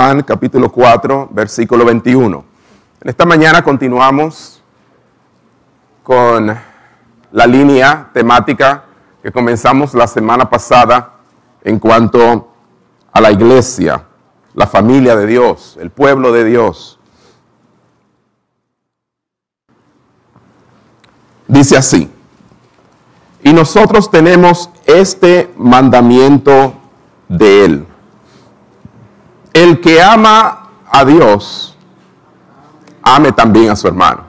Juan capítulo 4, versículo 21. En esta mañana continuamos con la línea temática que comenzamos la semana pasada en cuanto a la iglesia, la familia de Dios, el pueblo de Dios. Dice así, y nosotros tenemos este mandamiento de Él. El que ama a Dios, ame también a su hermano.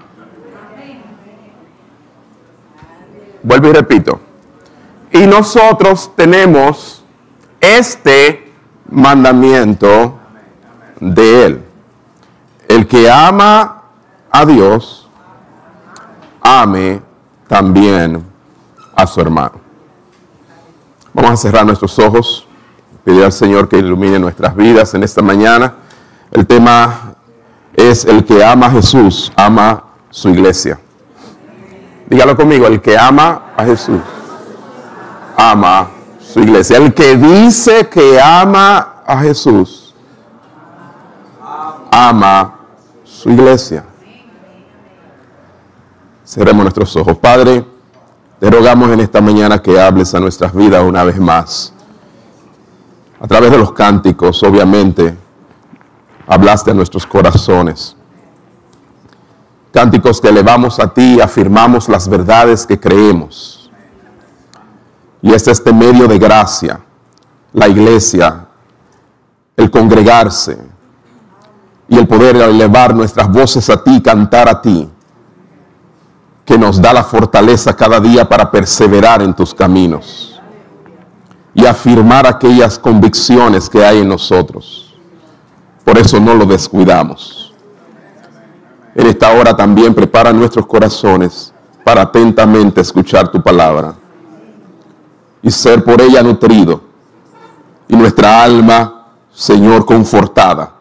Vuelvo y repito. Y nosotros tenemos este mandamiento de Él. El que ama a Dios, ame también a su hermano. Vamos a cerrar nuestros ojos, pedir al Señor que ilumine nuestras vidas en esta mañana. El tema es el que ama a Jesús, ama su iglesia. Dígalo conmigo, el que ama a Jesús, ama su iglesia. El que dice que ama a Jesús, ama su iglesia. Cerremos nuestros ojos. Padre, te rogamos en esta mañana que hables a nuestras vidas una vez más. A través de los cánticos, obviamente, hablaste a nuestros corazones. Cánticos que elevamos a ti afirmamos las verdades que creemos. Y es este medio de gracia, la iglesia, el congregarse y el poder elevar nuestras voces a ti, cantar a ti que nos da la fortaleza cada día para perseverar en tus caminos y afirmar aquellas convicciones que hay en nosotros. Por eso no lo descuidamos. En esta hora también prepara nuestros corazones para atentamente escuchar tu palabra y ser por ella nutrido y nuestra alma, Señor, confortada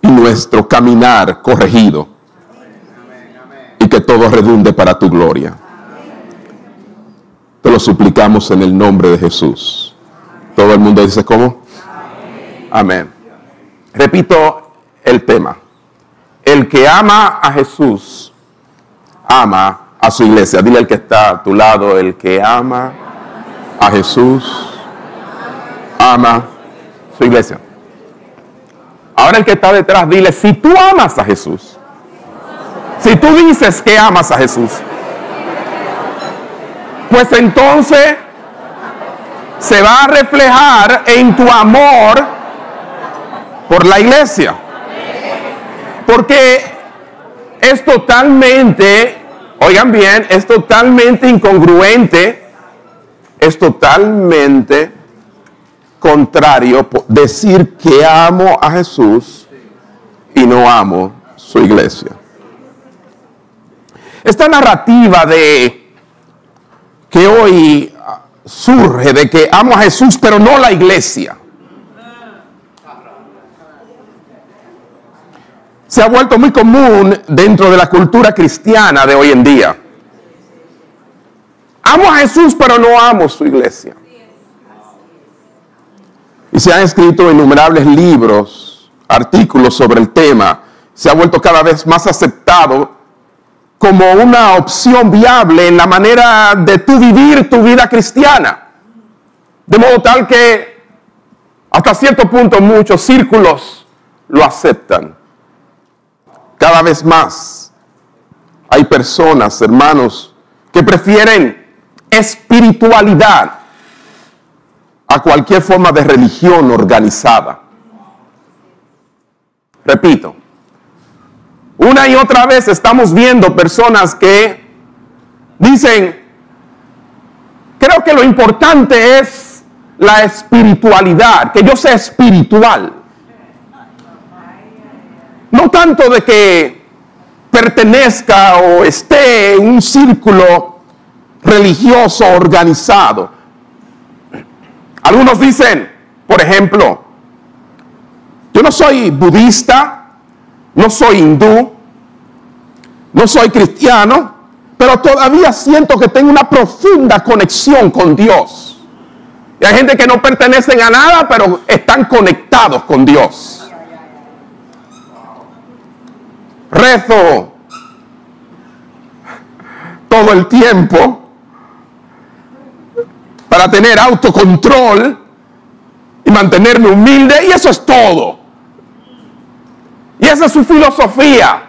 y nuestro caminar corregido y que todo redunde para tu gloria. Te lo suplicamos en el nombre de Jesús. Todo el mundo dice cómo. Amén. Repito el tema. El que ama a Jesús, ama a su iglesia. Dile al que está a tu lado, el que ama a Jesús, ama su iglesia. Ahora el que está detrás, dile, si tú amas a Jesús, si tú dices que amas a Jesús, pues entonces se va a reflejar en tu amor por la iglesia. Porque es totalmente, oigan bien, es totalmente incongruente, es totalmente contrario decir que amo a Jesús y no amo su iglesia. Esta narrativa de que hoy surge de que amo a Jesús pero no la iglesia. Se ha vuelto muy común dentro de la cultura cristiana de hoy en día. Amo a Jesús pero no amo su iglesia. Y se han escrito innumerables libros, artículos sobre el tema. Se ha vuelto cada vez más aceptado como una opción viable en la manera de tú vivir tu vida cristiana. De modo tal que hasta cierto punto muchos círculos lo aceptan. Cada vez más hay personas, hermanos, que prefieren espiritualidad a cualquier forma de religión organizada. Repito, una y otra vez estamos viendo personas que dicen, creo que lo importante es la espiritualidad, que yo sea espiritual. No tanto de que pertenezca o esté en un círculo religioso organizado. Algunos dicen, por ejemplo, yo no soy budista, no soy hindú, no soy cristiano, pero todavía siento que tengo una profunda conexión con Dios. Y hay gente que no pertenecen a nada, pero están conectados con Dios. Rezo todo el tiempo para tener autocontrol y mantenerme humilde y eso es todo. Y esa es su filosofía.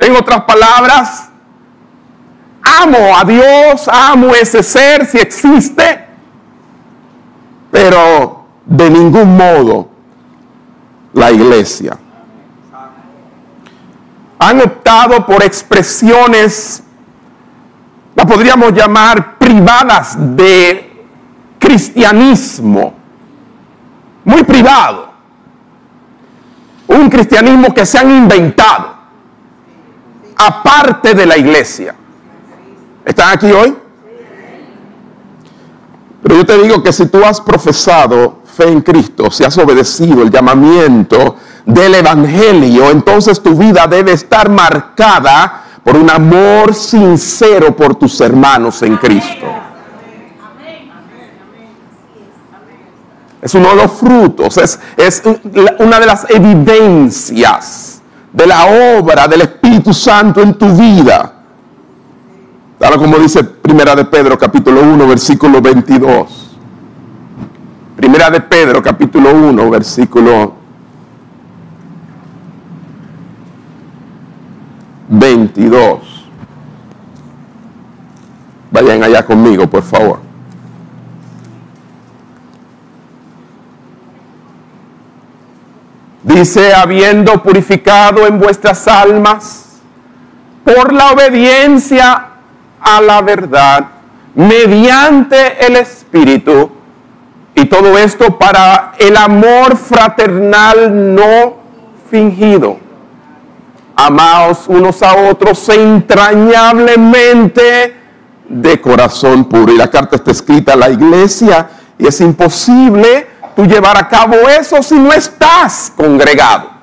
En otras palabras, amo a Dios, amo ese ser si existe, pero de ningún modo la iglesia. Han optado por expresiones, la podríamos llamar privadas de cristianismo, muy privado. Un cristianismo que se han inventado, aparte de la iglesia. ¿Están aquí hoy? Pero yo te digo que si tú has profesado fe en Cristo, si has obedecido el llamamiento del Evangelio, entonces tu vida debe estar marcada por un amor sincero por tus hermanos en Cristo. Es uno de los frutos, es, una de las evidencias de la obra del Espíritu Santo en tu vida. Tal como dice Primera de Pedro capítulo 1 versículo 22. Primera de Pedro capítulo 1 versículo 22. Vayan allá conmigo, por favor. Dice, habiendo purificado en vuestras almas por la obediencia a la verdad, mediante el Espíritu, y todo esto para el amor fraternal no fingido. Amaos unos a otros entrañablemente de corazón puro. Y la carta está escrita a la iglesia y es imposible tú llevar a cabo eso si no estás congregado.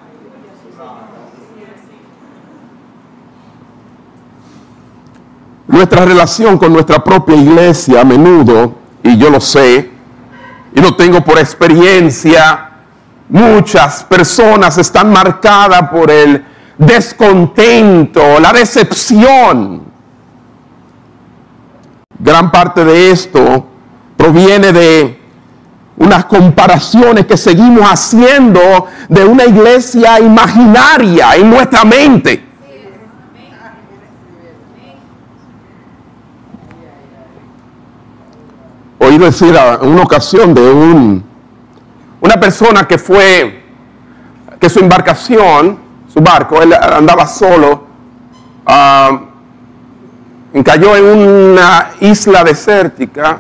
Nuestra relación con nuestra propia iglesia a menudo, y yo lo sé, y lo tengo por experiencia, muchas personas están marcadas por el descontento, la decepción. Gran parte de esto proviene de unas comparaciones que seguimos haciendo de una iglesia imaginaria en nuestra mente. Oí decir en una ocasión de un, una persona que fue, que su embarcación, su barco, él andaba solo, uh, cayó en una isla desértica,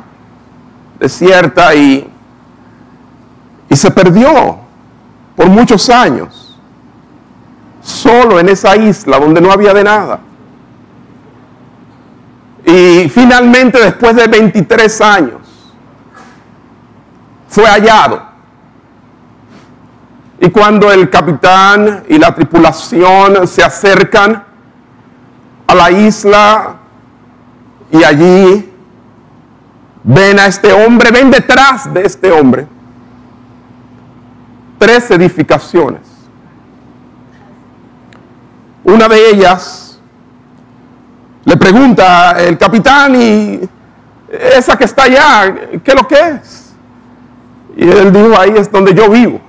desierta y y se perdió por muchos años, solo en esa isla donde no había de nada. Y finalmente, después de 23 años, fue hallado. Y cuando el capitán y la tripulación se acercan a la isla y allí ven a este hombre, ven detrás de este hombre tres edificaciones. Una de ellas le pregunta el capitán y esa que está allá, ¿qué es lo que es? Y él dijo, ahí es donde yo vivo.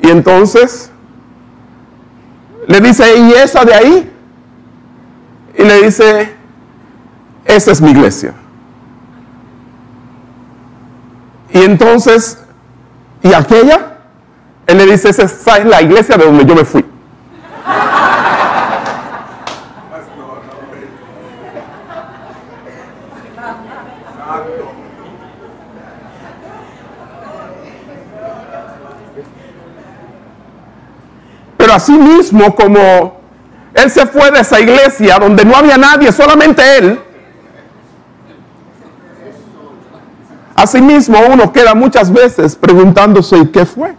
Y entonces le dice, ¿y esa de ahí? Y le dice, esa es mi iglesia. Y entonces, ¿y aquella? Él le dice, esa es la iglesia de donde yo me fui. Pero así mismo como él se fue de esa iglesia donde no había nadie, solamente él, Asimismo, uno queda muchas veces preguntándose qué fue.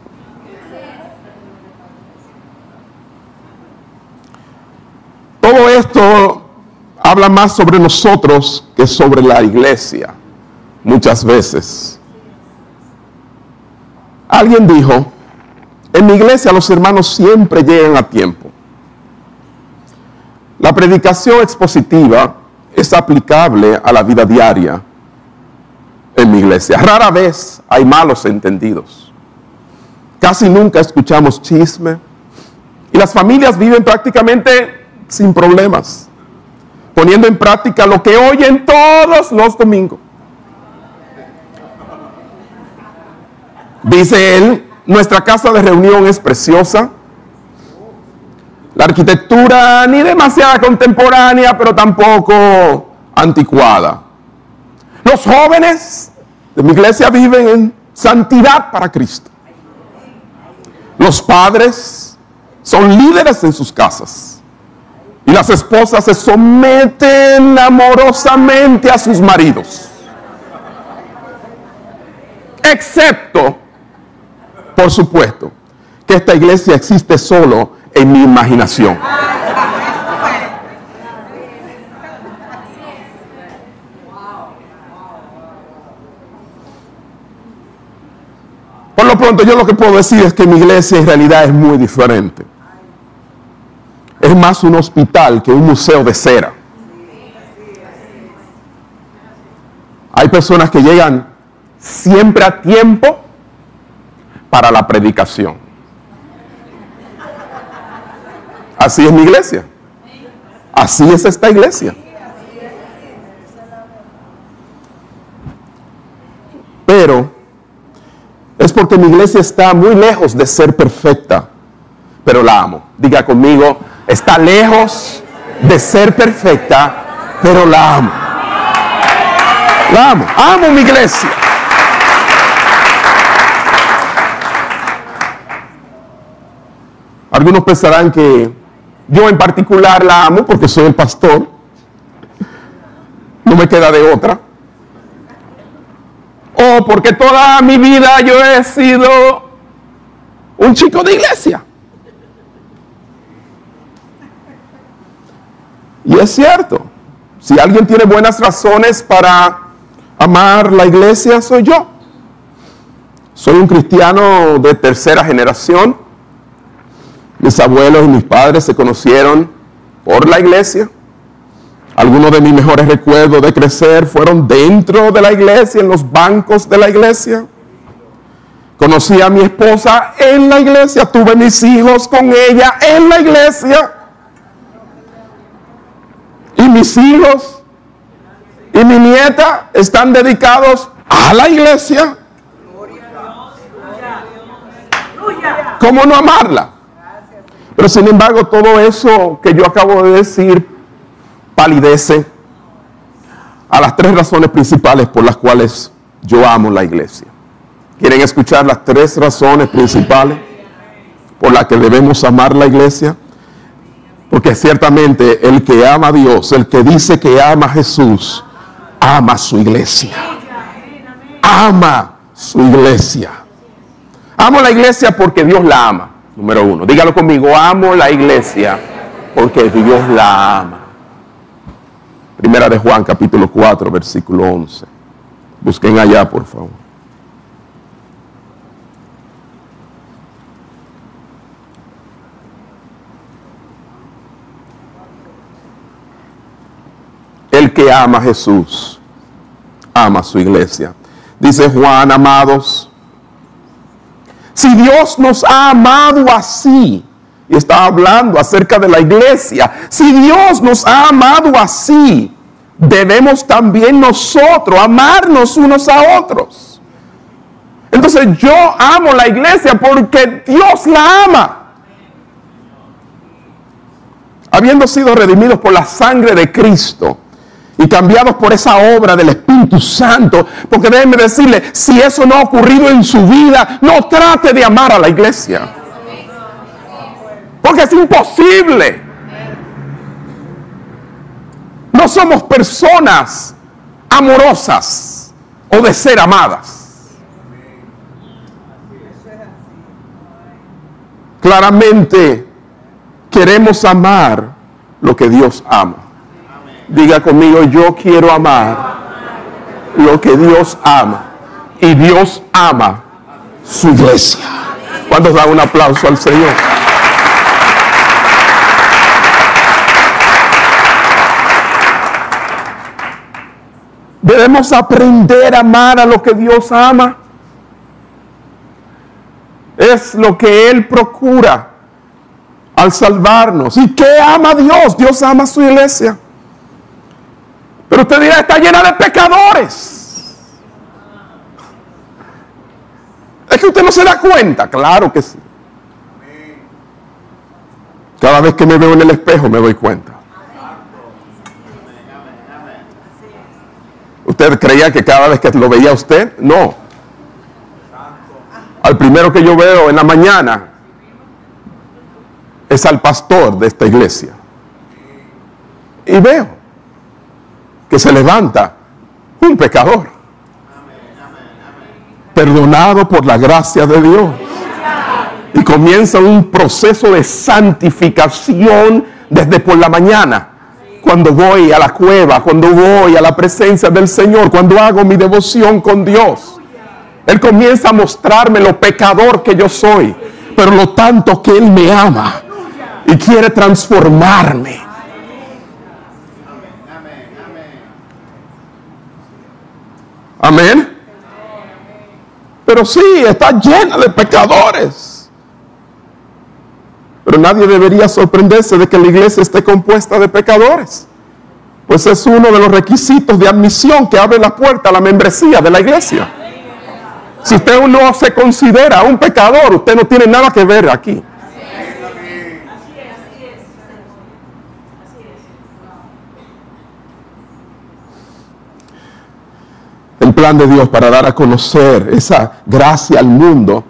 Todo esto habla más sobre nosotros que sobre la iglesia, muchas veces. Alguien dijo En mi iglesia los hermanos siempre llegan a tiempo. La predicación expositiva es aplicable a la vida diaria en mi iglesia. Rara vez hay malos entendidos. Casi nunca escuchamos chisme. Y las familias viven prácticamente sin problemas, poniendo en práctica lo que oyen todos los domingos. Dice él, nuestra casa de reunión es preciosa. La arquitectura ni demasiada contemporánea, pero tampoco anticuada. Los jóvenes de mi iglesia viven en santidad para Cristo. Los padres son líderes en sus casas. Y las esposas se someten amorosamente a sus maridos. Excepto, por supuesto, que esta iglesia existe solo en mi imaginación. Por lo pronto yo lo que puedo decir es que mi iglesia en realidad es muy diferente. Es más un hospital que un museo de cera. Hay personas que llegan siempre a tiempo para la predicación. Así es mi iglesia. Así es esta iglesia. Pero es porque mi iglesia está muy lejos de ser perfecta, pero la amo. Diga conmigo, está lejos de ser perfecta, pero la amo. La amo, amo mi iglesia. Algunos pensarán que yo en particular la amo porque soy el pastor. No me queda de otra. O porque toda mi vida yo he sido un chico de iglesia. Y es cierto, si alguien tiene buenas razones para amar la iglesia, soy yo. Soy un cristiano de tercera generación. Mis abuelos y mis padres se conocieron por la iglesia. Algunos de mis mejores recuerdos de crecer fueron dentro de la iglesia, en los bancos de la iglesia. Conocí a mi esposa en la iglesia, tuve mis hijos con ella en la iglesia. Y mis hijos y mi nieta están dedicados a la iglesia. ¿Cómo no amarla? Pero sin embargo, todo eso que yo acabo de decir palidece a las tres razones principales por las cuales yo amo la iglesia. ¿Quieren escuchar las tres razones principales por las que debemos amar la iglesia? Porque ciertamente el que ama a Dios, el que dice que ama a Jesús, ama su iglesia. Ama su iglesia. Amo la iglesia porque Dios la ama. Número uno. Dígalo conmigo. Amo la iglesia porque Dios la ama. Primera de Juan, capítulo 4, versículo 11. Busquen allá, por favor. El que ama a Jesús, ama a su iglesia. Dice Juan, amados, si Dios nos ha amado así, y está hablando acerca de la iglesia, si Dios nos ha amado así, debemos también nosotros amarnos unos a otros. Entonces yo amo la iglesia porque Dios la ama. Habiendo sido redimidos por la sangre de Cristo y cambiados por esa obra del Espíritu Santo, porque déjenme decirle, si eso no ha ocurrido en su vida, no trate de amar a la iglesia. Porque es imposible. No somos personas amorosas o de ser amadas. Claramente queremos amar lo que Dios ama. Diga conmigo, yo quiero amar lo que Dios ama. Y Dios ama su iglesia. ¿Cuántos dan un aplauso al Señor? Debemos aprender a amar a lo que Dios ama. Es lo que Él procura al salvarnos. ¿Y qué ama Dios? Dios ama a su iglesia. Pero usted dirá, está llena de pecadores. Es que usted no se da cuenta. Claro que sí. Cada vez que me veo en el espejo me doy cuenta. ¿Usted creía que cada vez que lo veía usted? No. Al primero que yo veo en la mañana es al pastor de esta iglesia. Y veo que se levanta un pecador. Perdonado por la gracia de Dios. Y comienza un proceso de santificación desde por la mañana cuando voy a la cueva, cuando voy a la presencia del Señor, cuando hago mi devoción con Dios. Él comienza a mostrarme lo pecador que yo soy, pero lo tanto que Él me ama y quiere transformarme. Amén. Pero sí, está llena de pecadores. Pero nadie debería sorprenderse de que la iglesia esté compuesta de pecadores. Pues es uno de los requisitos de admisión que abre la puerta a la membresía de la iglesia. Si usted no se considera un pecador, usted no tiene nada que ver aquí. El plan de Dios para dar a conocer esa gracia al mundo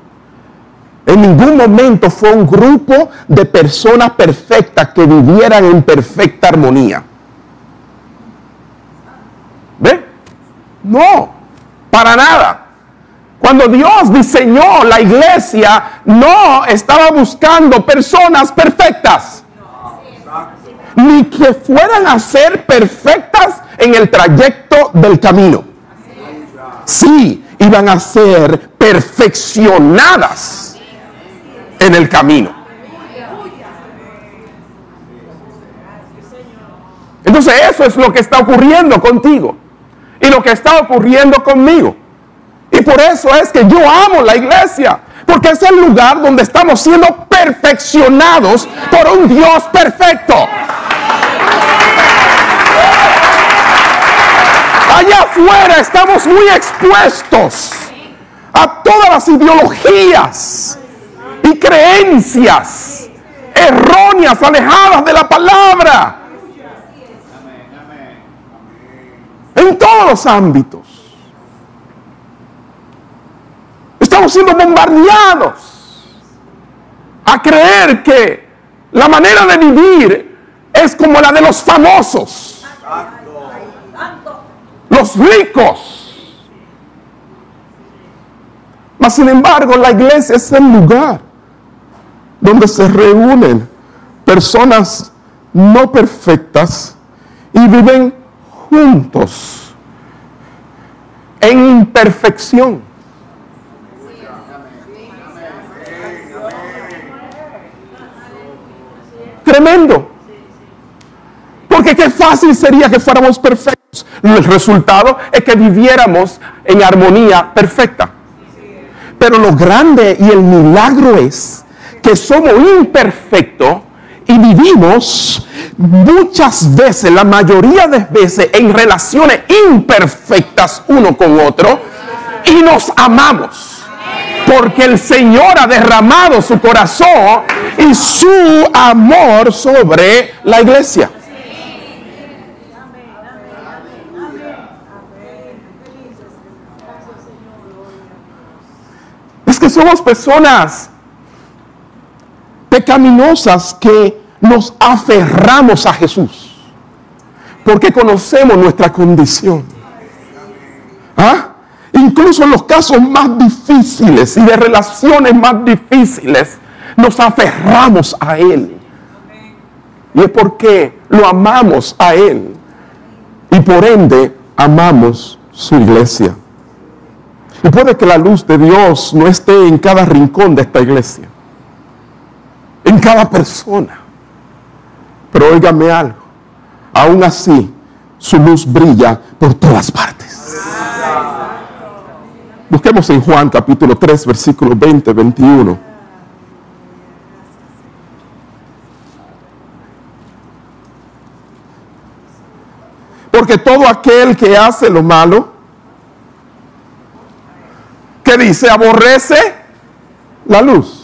en ningún momento fue un grupo de personas perfectas que vivieran en perfecta armonía. ¿Ve? No, para nada. Cuando Dios diseñó la iglesia, no estaba buscando personas perfectas. Ni que fueran a ser perfectas en el trayecto del camino. Sí, iban a ser perfeccionadas en el camino. Entonces eso es lo que está ocurriendo contigo y lo que está ocurriendo conmigo. Y por eso es que yo amo la iglesia, porque es el lugar donde estamos siendo perfeccionados por un Dios perfecto. Allá afuera estamos muy expuestos a todas las ideologías y creencias erróneas, alejadas de la palabra. En todos los ámbitos. Estamos siendo bombardeados a creer que la manera de vivir es como la de los famosos, los ricos. Mas sin embargo, la iglesia es el lugar donde se reúnen personas no perfectas y viven juntos en imperfección. Tremendo. Porque qué fácil sería que fuéramos perfectos. El resultado es que viviéramos en armonía perfecta. Pero lo grande y el milagro es que somos imperfectos y vivimos muchas veces, la mayoría de veces, en relaciones imperfectas uno con otro y nos amamos. Porque el Señor ha derramado su corazón y su amor sobre la iglesia. Es que somos personas pecaminosas que nos aferramos a Jesús. Porque conocemos nuestra condición. ¿Ah? Incluso en los casos más difíciles y de relaciones más difíciles, nos aferramos a Él. Y es porque lo amamos a Él. Y por ende amamos su iglesia. Y puede que la luz de Dios no esté en cada rincón de esta iglesia, en cada persona. Pero óigame algo, aún así su luz brilla por todas partes. Busquemos en Juan capítulo 3, versículo 20, 21. Porque todo aquel que hace lo malo, que dice, aborrece la luz.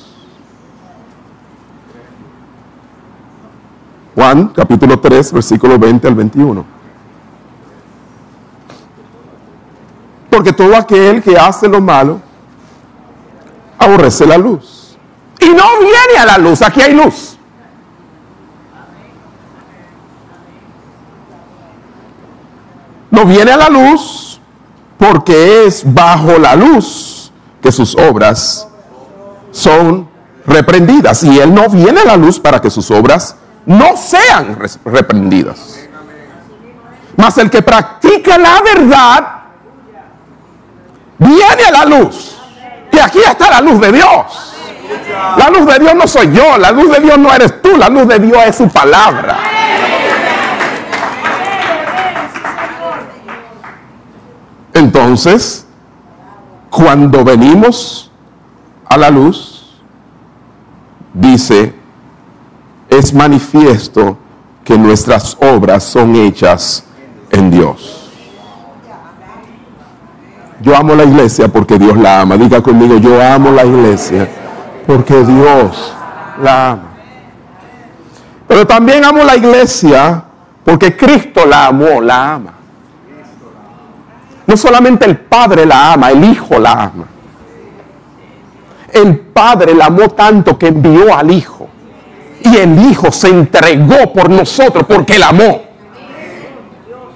Juan capítulo 3, versículo 20 al 21. Porque todo aquel que hace lo malo, aborrece la luz. Y no viene a la luz, aquí hay luz. no viene a la luz porque es bajo la luz que sus obras son reprendidas. Y Él no viene a la luz para que sus obras no sean reprendidas. Mas el que practica la verdad viene a la luz. Y aquí está la luz de Dios. La luz de Dios no soy yo, la luz de Dios no eres tú, la luz de Dios es su palabra. Entonces, cuando venimos a la luz, dice, es manifiesto que nuestras obras son hechas en Dios. Yo amo la iglesia porque Dios la ama. Diga conmigo, yo amo la iglesia porque Dios la ama. Pero también amo la iglesia porque Cristo la amó, la ama. No solamente el Padre la ama, el Hijo la ama. El Padre la amó tanto que envió al Hijo. Y el Hijo se entregó por nosotros porque la amó.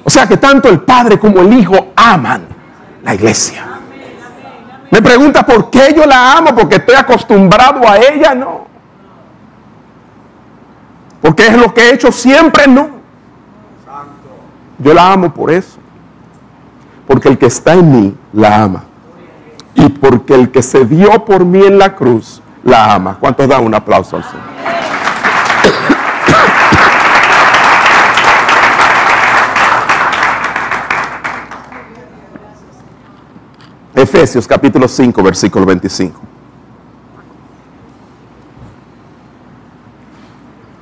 O sea que tanto el Padre como el Hijo aman la iglesia. Me pregunta por qué yo la amo, porque estoy acostumbrado a ella, no. Porque es lo que he hecho siempre, no. Yo la amo por eso porque el que está en mí la ama. Y porque el que se dio por mí en la cruz la ama. ¿Cuántos dan un aplauso al Señor? Efesios capítulo 5, versículo 25.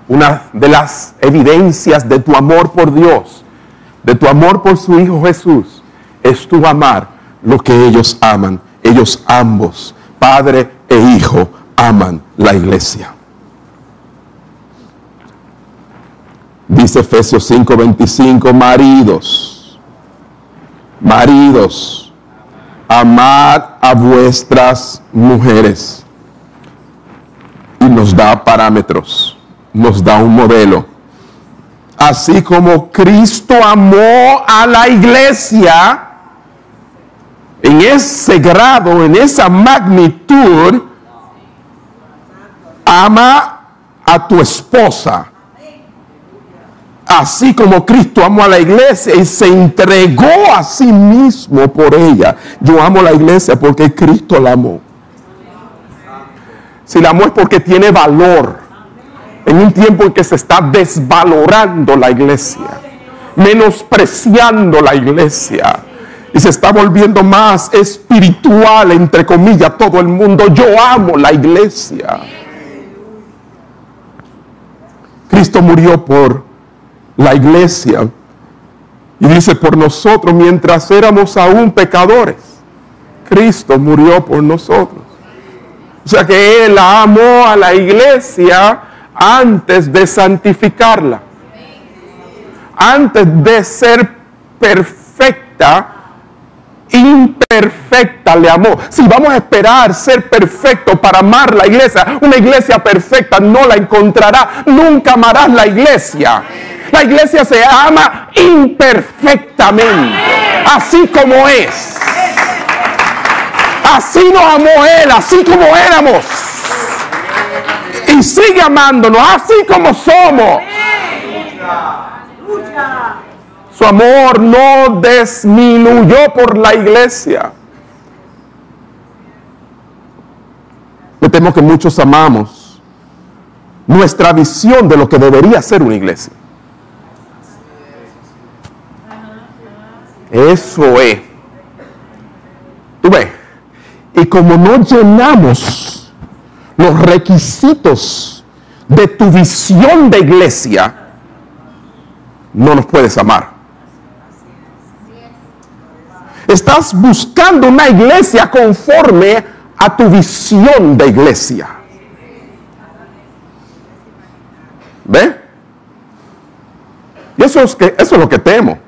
Una de las evidencias de tu amor por Dios, de tu amor por su Hijo Jesús, es tu amar lo que ellos aman. Ellos ambos, Padre e Hijo, aman la iglesia. Dice Efesios 5:25, maridos, maridos, amad a vuestras mujeres. Y nos da parámetros, nos da un modelo. Así como Cristo amó a la iglesia, en ese grado, en esa magnitud, ama a tu esposa. Así como Cristo amó a la iglesia y se entregó a sí mismo por ella. Yo amo la iglesia porque Cristo la amó. Si la amó es porque tiene valor. En un tiempo en que se está desvalorando la iglesia, menospreciando la iglesia y se está volviendo más espiritual, entre comillas, todo el mundo. Yo amo la iglesia. Cristo murió por la iglesia y dice por nosotros mientras éramos aún pecadores. Cristo murió por nosotros. O sea que Él amó a la iglesia antes de santificarla. Antes de ser perfecta, imperfecta le amó. Si vamos a esperar ser perfecto para amar la iglesia, una iglesia perfecta no la encontrará. Nunca amarás la iglesia. La iglesia se ama imperfectamente, así como es. Así nos amó Él, así como éramos. Y sigue amándonos, así como somos. Su amor no disminuyó por la iglesia. Me temo que muchos amamos nuestra visión de lo que debería ser una iglesia. Eso es. Tú ves. Y como no llenamos los requisitos de tu visión de iglesia, no nos puedes amar. Estás buscando una iglesia conforme a tu visión de iglesia. ¿Ve? Y eso es, que, eso es lo que temo,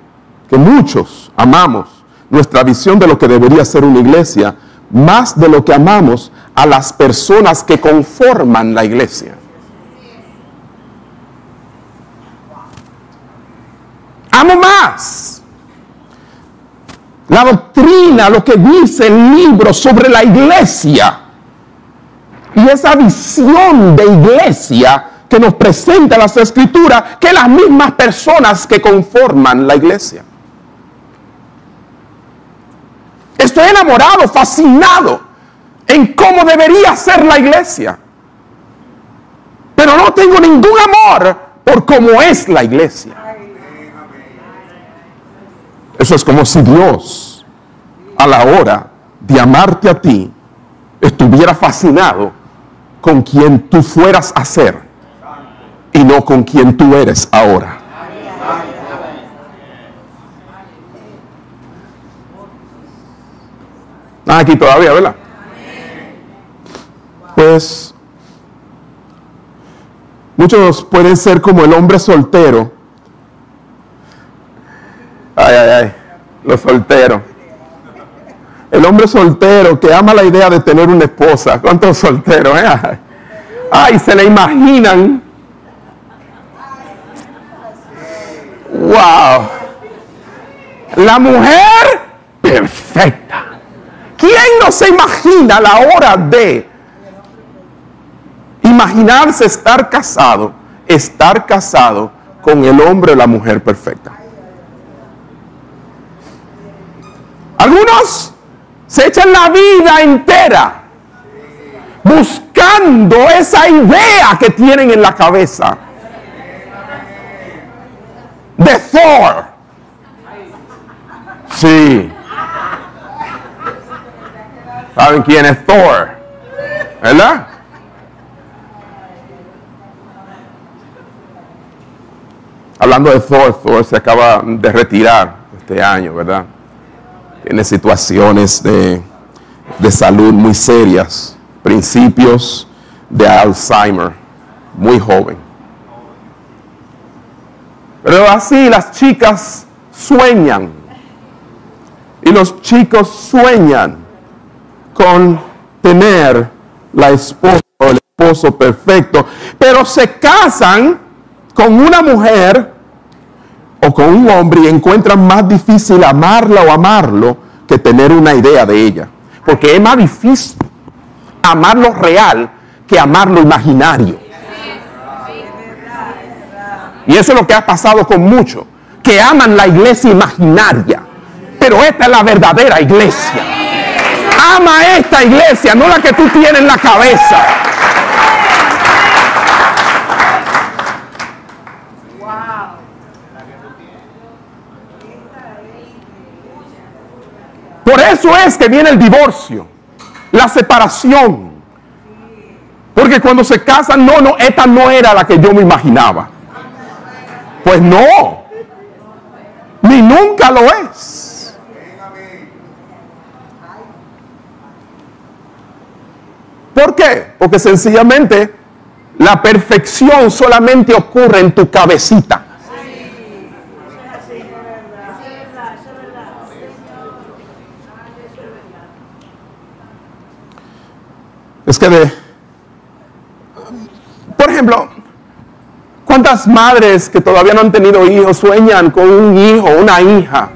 que muchos amamos nuestra visión de lo que debería ser una iglesia más de lo que amamos a las personas que conforman la iglesia. Amo más la doctrina, lo que dice el libro sobre la iglesia y esa visión de iglesia que nos presenta las escrituras que las mismas personas que conforman la iglesia. Estoy enamorado, fascinado en cómo debería ser la iglesia. Pero no tengo ningún amor por cómo es la iglesia. Eso es como si Dios, a la hora de amarte a ti, estuviera fascinado con quien tú fueras a ser y no con quien tú eres ahora. Ah, aquí todavía, ¿verdad? Pues muchos pueden ser como el hombre soltero Ay, ay, ay, los solteros. El hombre soltero que ama la idea de tener una esposa. ¿Cuántos solteros? Eh? Ay, se le imaginan. Wow. La mujer perfecta. ¿Quién no se imagina la hora de imaginarse estar casado, estar casado con el hombre o la mujer perfecta? Algunos se echan la vida entera buscando esa idea que tienen en la cabeza de Thor. Sí. ¿Saben quién es Thor? ¿Verdad? Hablando de Thor, Thor se acaba de retirar este año, ¿verdad? Tiene situaciones de, salud muy serias, principios de Alzheimer, muy joven. Pero así las chicas sueñan y los chicos sueñan con tener la esposa o el esposo perfecto, pero se casan con una mujer o con un hombre y encuentran más difícil amarla o amarlo que tener una idea de ella. Porque es más difícil amar lo real que amar lo imaginario. Y eso es lo que ha pasado con muchos, que aman la iglesia imaginaria. Pero esta es la verdadera iglesia. Ama esta iglesia, no la que tú tienes en la cabeza. Por eso es que viene el divorcio, la separación. Porque cuando se casan, no, no, esta no era la que yo me imaginaba. Pues no, ni nunca lo es. ¿Por qué? Porque sencillamente la perfección solamente ocurre en tu cabecita. Es que de, por ejemplo, ¿cuántas madres que todavía no han tenido hijos sueñan con un hijo, una hija?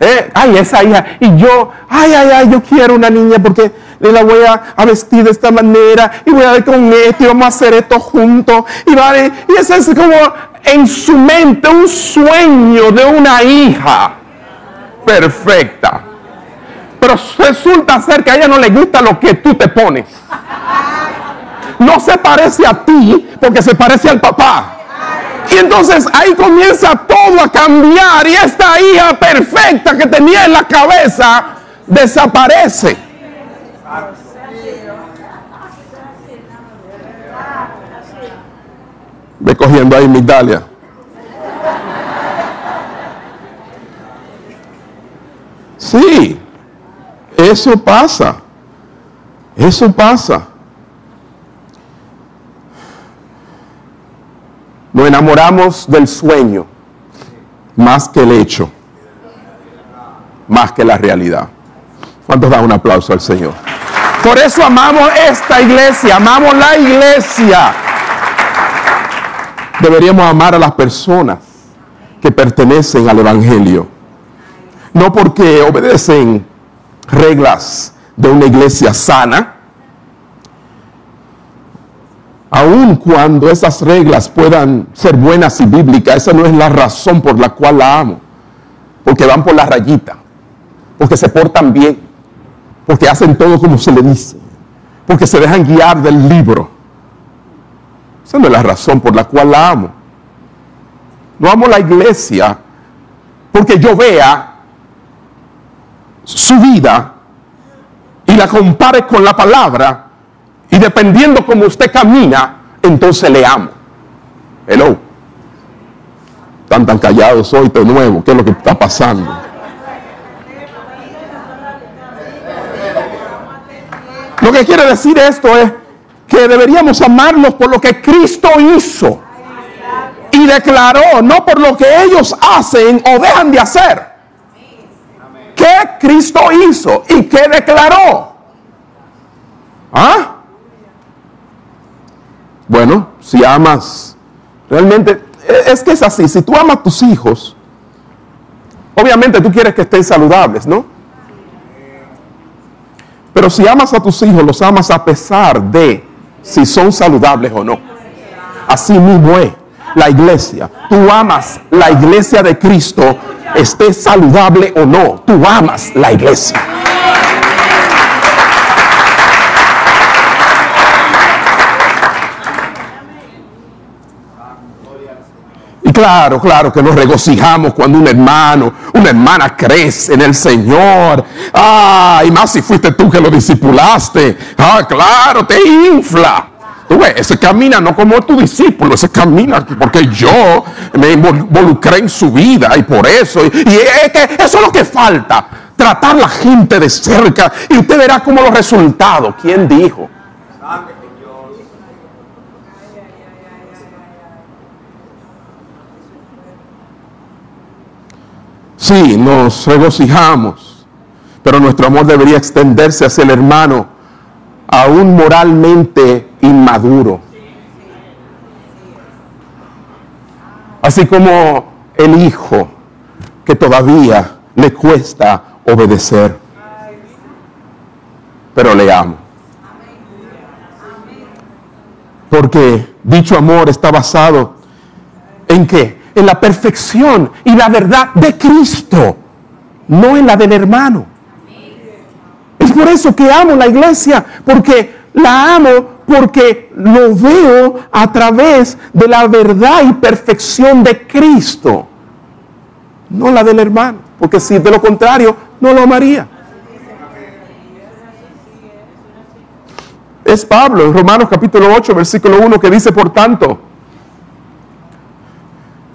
¿Eh? Ay, esa hija. Y yo, ay, ay, ay, yo quiero una niña porque le la voy a, vestir de esta manera y voy a ver con esto y vamos a hacer esto juntos. Y, vale, y eso es como en su mente un sueño de una hija perfecta. Pero resulta ser que a ella no le gusta lo que tú te pones. no se parece a ti porque se parece al papá. Y entonces ahí comienza todo a cambiar y esta hija perfecta que tenía en la cabeza desaparece. Ve cogiendo ahí Migdalia. Sí, eso pasa. Eso pasa. Nos enamoramos del sueño más que el hecho, más que la realidad. ¿Cuántos dan un aplauso al Señor? Por eso amamos esta iglesia, amamos la iglesia. Deberíamos amar a las personas que pertenecen al Evangelio. No porque obedecen reglas de una iglesia sana, aun cuando esas reglas puedan ser buenas y bíblicas, esa no es la razón por la cual la amo. Porque van por la rayita, porque se portan bien, porque hacen todo como se le dice, porque se dejan guiar del libro. Esa no es la razón por la cual la amo. No amo la iglesia porque yo vea su vida y la compare con la palabra y dependiendo cómo usted camina, entonces le amo. Hello. Están tan callados hoy de nuevo. ¿Qué es lo que está pasando? Lo que quiere decir esto es que deberíamos amarlos por lo que Cristo hizo y declaró, no por lo que ellos hacen o dejan de hacer. ¿Qué Cristo hizo y qué declaró? ¿Ah? Bueno, si amas, realmente, e, es que es así, si tú amas a tus hijos, obviamente tú quieres que estén saludables, ¿no? Pero si amas a tus hijos, los amas a pesar de si son saludables o no. Así mismo es la iglesia. Tú amas la iglesia de Cristo, esté saludable o no. Tú amas la iglesia. Claro, claro que nos regocijamos cuando un hermano, una hermana crece en el Señor. Ah, y más si fuiste tú que lo discipulaste. Ah, claro, te infla. Tú ves, ese camina no como tu discípulo, ese camina porque yo me involucré en su vida y por eso. Y, es que eso es lo que falta. Tratar la gente de cerca y usted verá como los resultados. ¿Quién dijo? Sí, nos regocijamos, pero nuestro amor debería extenderse hacia el hermano aún moralmente inmaduro. Así como el hijo que todavía le cuesta obedecer, pero le amo. Porque dicho amor está basado en qué? en la perfección y la verdad de Cristo, no en la del hermano. Por eso que amo la iglesia, porque la amo porque lo veo a través de la verdad y perfección de Cristo, no la del hermano, porque si de lo contrario no lo amaría. Es Pablo en Romanos capítulo 8, versículo 1 que dice, por tanto,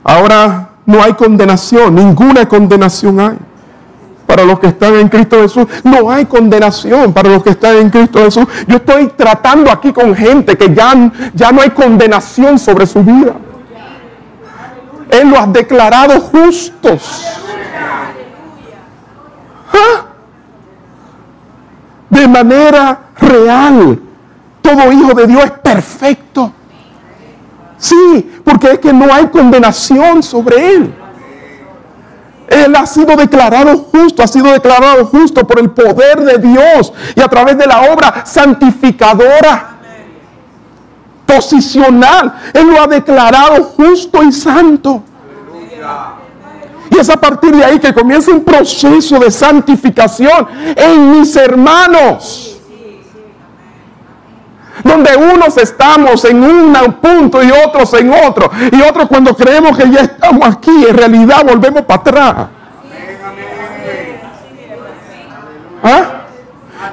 Ahora no hay condenación, ninguna condenación hay para los que están en Cristo Jesús. No hay condenación para los que están en Cristo Jesús. Yo estoy tratando aquí con gente que ya, ya no hay condenación sobre su vida. Él lo ha declarado justos. ¿Ah? De manera real. Todo hijo de Dios es perfecto. Sí, porque es que no hay condenación sobre él. Él ha sido declarado justo, ha sido declarado justo por el poder de Dios y a través de la obra santificadora, posicional. Él lo ha declarado justo y santo. Y es a partir de ahí que comienza un proceso de santificación en mis hermanos. Donde unos estamos en un punto y otros en otro, y otros cuando creemos que ya estamos aquí, en realidad volvemos para atrás. ¿Ah?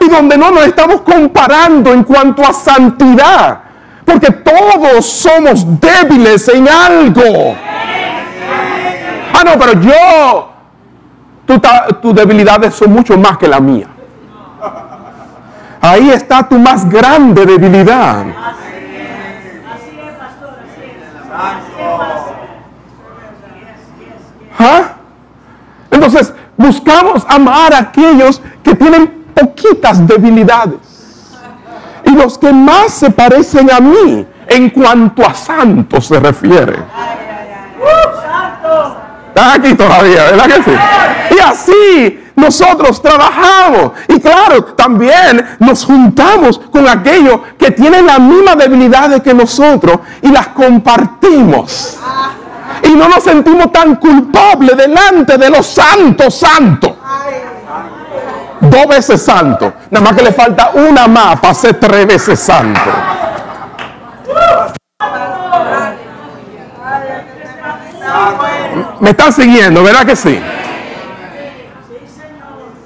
Y donde no nos estamos comparando en cuanto a santidad, porque todos somos débiles en algo. Ah, no, pero yo, tus debilidades son mucho más que la mía. Ahí está tu más grande debilidad. ¿Ah? Entonces, buscamos amar a aquellos que tienen poquitas debilidades. Y los que más se parecen a mí en cuanto a santos se refiere. Están aquí todavía, ¿verdad que sí? Y así nosotros trabajamos. Y claro, también nos juntamos con aquellos que tienen las mismas debilidades que nosotros y las compartimos. Y no nos sentimos tan culpables delante de los santos santos. Dos veces santo. Nada más que le falta una más para ser tres veces santo. Me están siguiendo, ¿verdad que sí?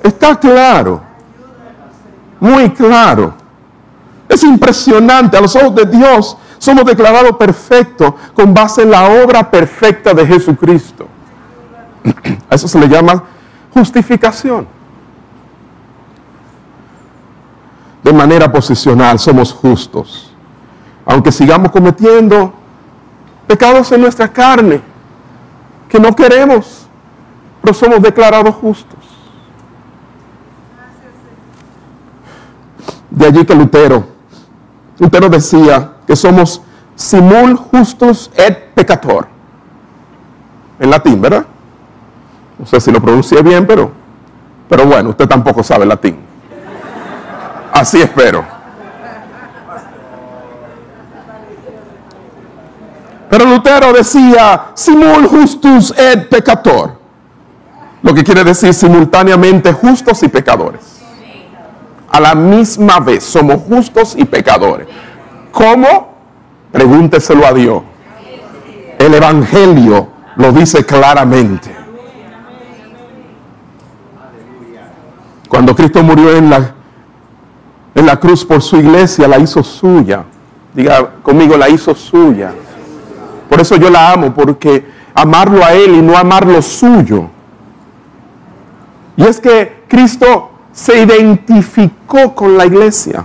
Está claro. Muy claro. Es impresionante. A los ojos de Dios somos declarados perfectos con base en la obra perfecta de Jesucristo. A eso se le llama justificación. De manera posicional somos justos. Aunque sigamos cometiendo pecados en nuestra carne que no queremos, pero somos declarados justos. De allí que Lutero, Lutero decía que somos simul justus et peccator. En latín, ¿verdad? No sé si lo pronuncié bien, pero, pero bueno, usted tampoco sabe latín. Así espero. Pero Lutero decía simul justus et peccator. Lo que quiere decir simultáneamente justos y pecadores a la misma vez. Somos justos y pecadores. ¿Cómo? Pregúnteselo a Dios. El Evangelio lo dice claramente. Cuando Cristo murió en la, en la cruz por su iglesia, la hizo suya. Diga conmigo, la hizo suya. Por eso yo la amo, porque amarlo a Él y no amar lo suyo. Y es que Cristo se identificó con la iglesia.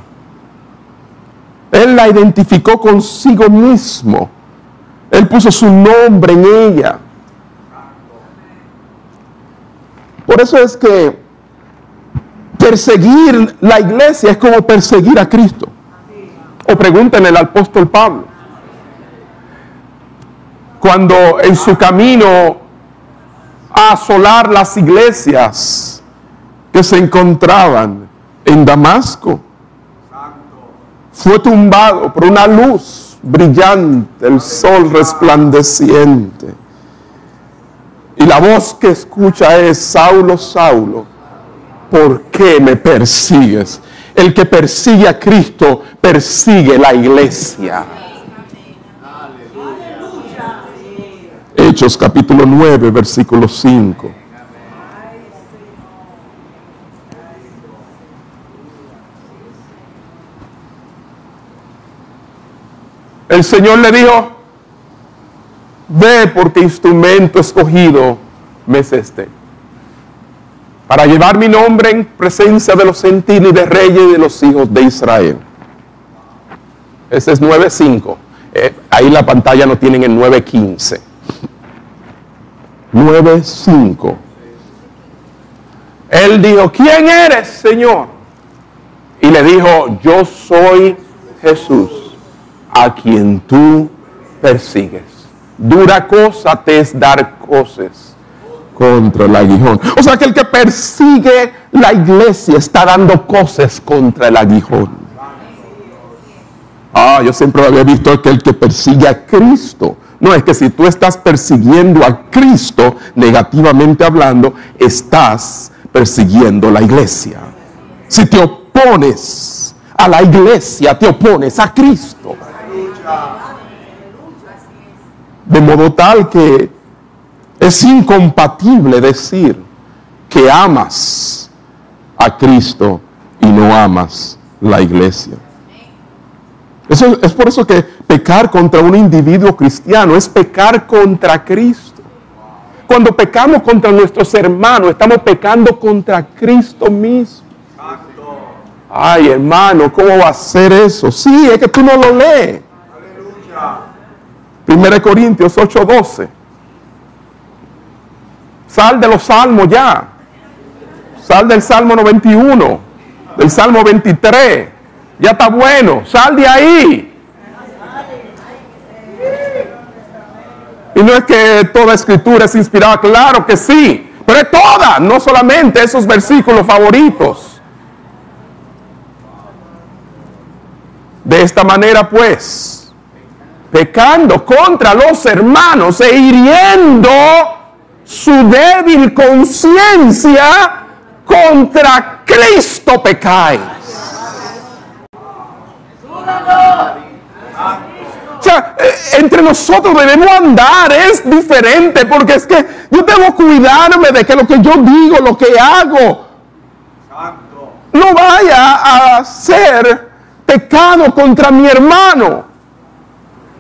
Él la identificó consigo mismo. Él puso su nombre en ella. Por eso es que perseguir la iglesia es como perseguir a Cristo. O pregúntenle al apóstol Pablo. Cuando en su camino a asolar las iglesias, que se encontraban en Damasco. Fue tumbado por una luz brillante, el sol resplandeciente. Y la voz que escucha es, Saulo, Saulo, ¿por qué me persigues? El que persigue a Cristo persigue la iglesia. Hechos capítulo 9, versículo 5. El Señor le dijo, ve porque instrumento escogido me es este, para llevar mi nombre en presencia de los gentiles y de reyes y de los hijos de Israel. Ese es 9.5. Eh, ahí la pantalla no tienen el 9.15. 9.5. Él dijo, ¿quién eres, Señor? Y le dijo, yo soy Jesús a quien tú persigues. Dura cosa te es dar cosas contra el aguijón. O sea que el que persigue la iglesia está dando cosas contra el aguijón. Ah, yo siempre había visto que el que persigue a Cristo. No, es que si tú estás persiguiendo a Cristo, negativamente hablando, estás persiguiendo la iglesia. Si te opones a la iglesia, te opones a Cristo. De modo tal que es incompatible decir que amas a Cristo y no amas la iglesia. Eso, es por eso que pecar contra un individuo cristiano es pecar contra Cristo. Cuando pecamos contra nuestros hermanos, estamos pecando contra Cristo mismo. Ay, hermano, ¿cómo va a ser eso? Sí, es que tú no lo lees. 1 Corintios 8:12. Sal de los salmos ya. Sal del Salmo 91, del Salmo 23. Ya está bueno. Sal de ahí. Y no es que toda escritura es inspirada, claro que sí, pero es toda, no solamente esos versículos favoritos. De esta manera, pues, pecando contra los hermanos e hiriendo su débil conciencia, contra Cristo pecáis. O sea, eh, entre nosotros debemos andar, es diferente, porque es que yo debo cuidarme de que lo que yo digo, lo que hago, no vaya a ser pecado contra mi hermano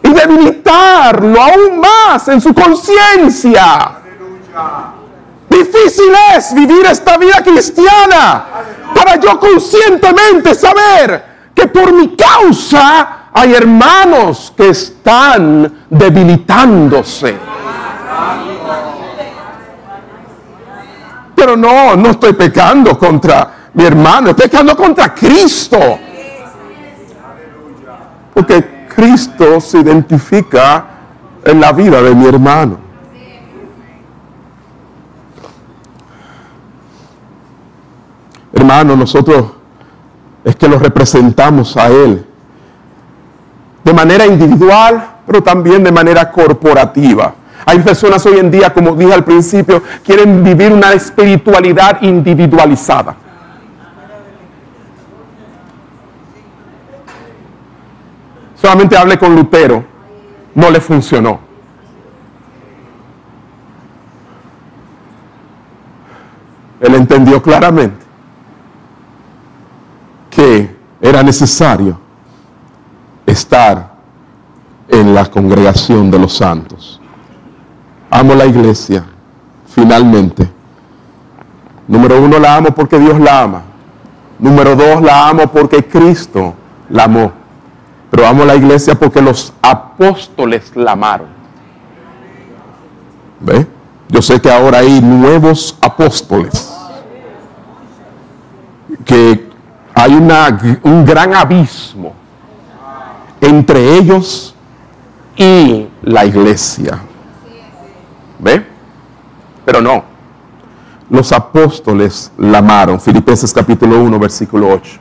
y debilitarlo aún más en su conciencia. Difícil es vivir esta vida cristiana para yo conscientemente saber por mi causa hay hermanos que están debilitándose. Pero no, no estoy pecando contra mi hermano, estoy pecando contra Cristo. Porque Cristo se identifica en la vida de mi hermano. Hermano, nosotros es que lo representamos a Él de manera individual, pero también de manera corporativa. Hay personas hoy en día, como dije al principio, quieren vivir una espiritualidad individualizada. Solamente hablé con Lutero, no le funcionó. Él entendió claramente que era necesario estar en la congregación de los santos. Amo la iglesia, finalmente. Número uno, la amo porque Dios la ama. Número dos, la amo porque Cristo la amó. Pero amo la iglesia porque los apóstoles la amaron. ¿Ve? Yo sé que ahora hay nuevos apóstoles. Que hay una, un gran abismo entre ellos y la iglesia. ¿Ve? Pero no. Los apóstoles la amaron. Filipenses capítulo 1, versículo 8.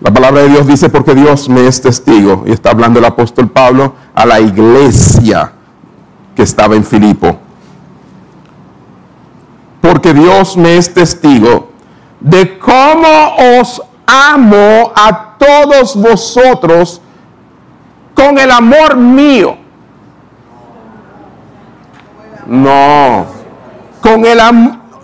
La palabra de Dios dice, porque Dios me es testigo, y está hablando el apóstol Pablo a la iglesia que estaba en Filipo porque Dios me es testigo de cómo os amo a todos vosotros con el amor mío. No, con el,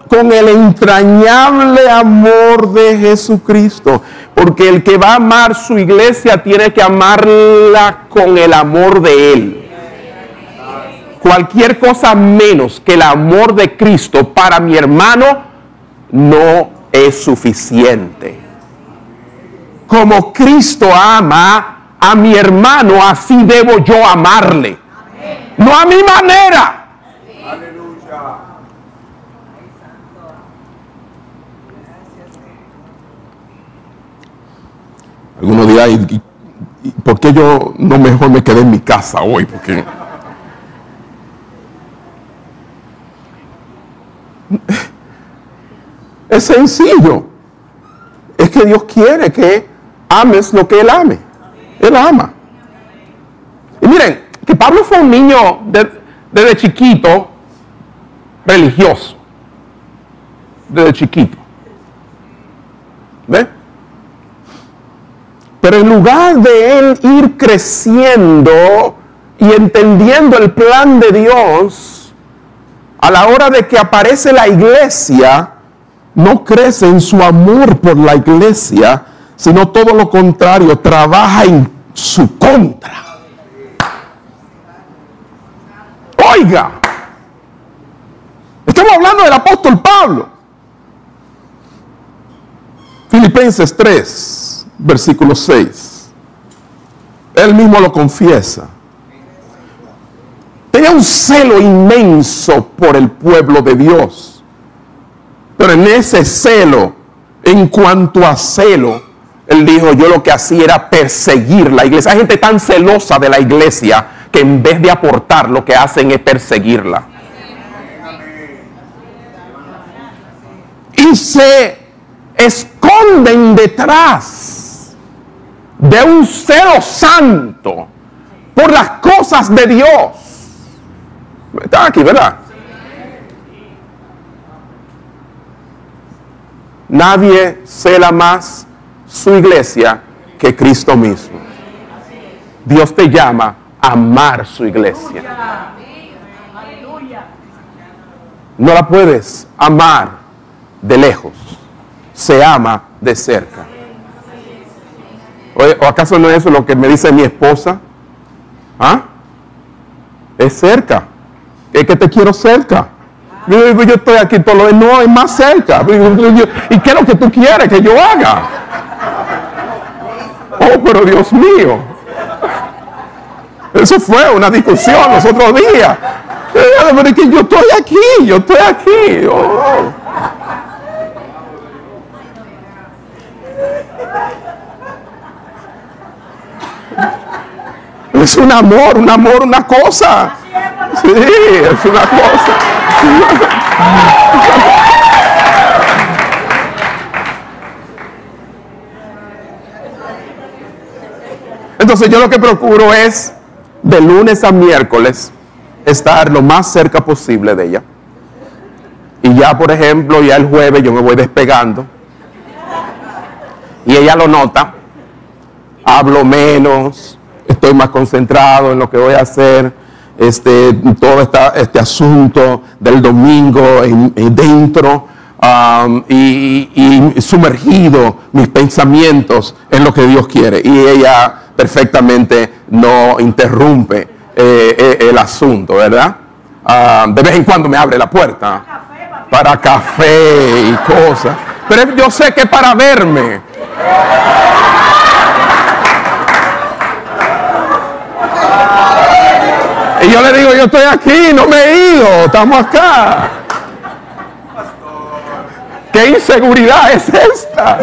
con el entrañable amor de Jesucristo. Porque el que va a amar su iglesia tiene que amarla con el amor de Él cualquier cosa menos que el amor de Cristo para mi hermano no es suficiente. Como Cristo ama a mi hermano, así debo yo amarle. No a mi manera. Algunos dirán, ¿por qué yo no mejor me quedé en mi casa hoy? Porque Es sencillo. Es que Dios quiere que ames lo que Él ame. Él ama. Y miren, que Pablo fue un niño desde chiquito religioso, desde chiquito. ¿Ve? Pero en lugar de él ir creciendo y entendiendo el plan de Dios, a la hora de que aparece la iglesia, no crece en su amor por la iglesia, sino todo lo contrario, trabaja en su contra. Oiga, estamos hablando del apóstol Pablo. Filipenses 3, versículo 6. Él mismo lo confiesa. Tenía un celo inmenso por el pueblo de Dios. Pero en ese celo, en cuanto a celo, él dijo, yo lo que hacía era perseguir la iglesia. Hay gente tan celosa de la iglesia que en vez de aportar, lo que hacen es perseguirla. Y se esconden detrás de un celo santo por las cosas de Dios. Están aquí, ¿verdad? Nadie cela más su iglesia que Cristo mismo. Dios te llama a amar su iglesia. No la puedes amar de lejos, se ama de cerca. ¿O acaso no es eso lo que me dice mi esposa? ¿Ah? Es cerca. Es que te quiero cerca. Yo, estoy aquí todo lo no, es más cerca. ¿Y qué es lo que tú quieres que yo haga? Oh, pero Dios mío. Eso fue una discusión los otros días. Yo estoy aquí, yo estoy aquí. Oh. Es un amor, un amor, una cosa. Sí, es una cosa. Entonces yo lo que procuro es de lunes a miércoles estar lo más cerca posible de ella. Y ya, por ejemplo, ya el jueves yo me voy despegando. Y ella lo nota. Hablo menos, estoy más concentrado en lo que voy a hacer. Este, todo este asunto del domingo en, dentro y, sumergido mis pensamientos en lo que Dios quiere. Y ella perfectamente no interrumpe eh, eh, el asunto, ¿verdad? De vez en cuando me abre la puerta para café y cosas. Pero yo sé que para verme. Yo le digo, yo estoy aquí, no me he ido, estamos acá. ¿Qué inseguridad es esta?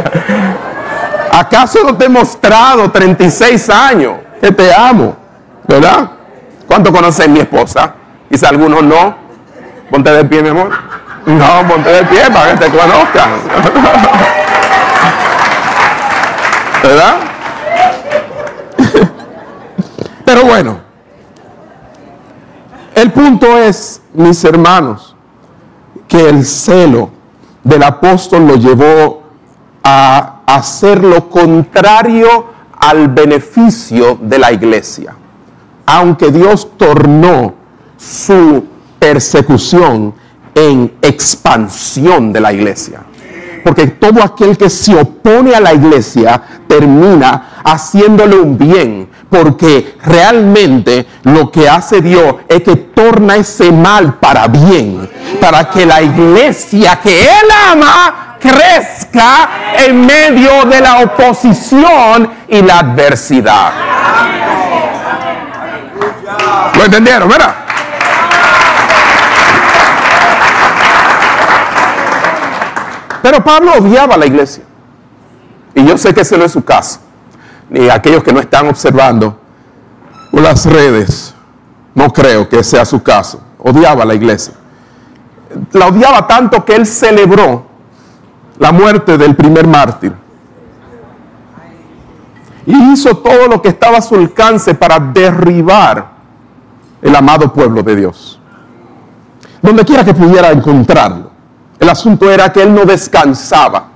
¿Acaso no te he mostrado 36 años que te amo? ¿Verdad? ¿Cuánto conocen mi esposa? Quizá algunos no. Ponte de pie, mi amor. No, ponte de pie para que te conozcan. ¿Verdad? Pero bueno, el punto es, mis hermanos, que el celo del apóstol lo llevó a hacer lo contrario al beneficio de la iglesia. Aunque Dios tornó su persecución en expansión de la iglesia. Porque todo aquel que se opone a la iglesia termina haciéndole un bien. Porque realmente lo que hace Dios es que torna ese mal para bien. Para que la iglesia que Él ama crezca en medio de la oposición y la adversidad. ¿Lo entendieron, verdad? Pero Pablo odiaba a la iglesia. Y yo sé que ese no es su caso. Ni aquellos que no están observando las redes. No creo que sea su caso. Odiaba a la iglesia. La odiaba tanto que él celebró la muerte del primer mártir. Y hizo todo lo que estaba a su alcance para derribar el amado pueblo de Dios. donde quiera que pudiera encontrarlo. El asunto era que él no descansaba.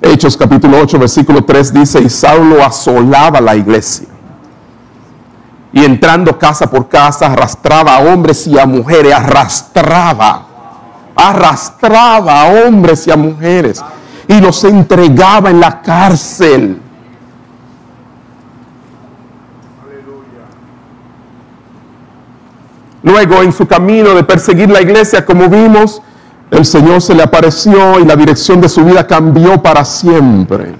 Hechos capítulo 8, versículo 3 dice, y Saulo asolaba la iglesia. Y entrando casa por casa, arrastraba a hombres y a mujeres, arrastraba, arrastraba a hombres y a mujeres, y los entregaba en la cárcel. Luego, en su camino de perseguir la iglesia, como vimos, el Señor se le apareció y la dirección de su vida cambió para siempre.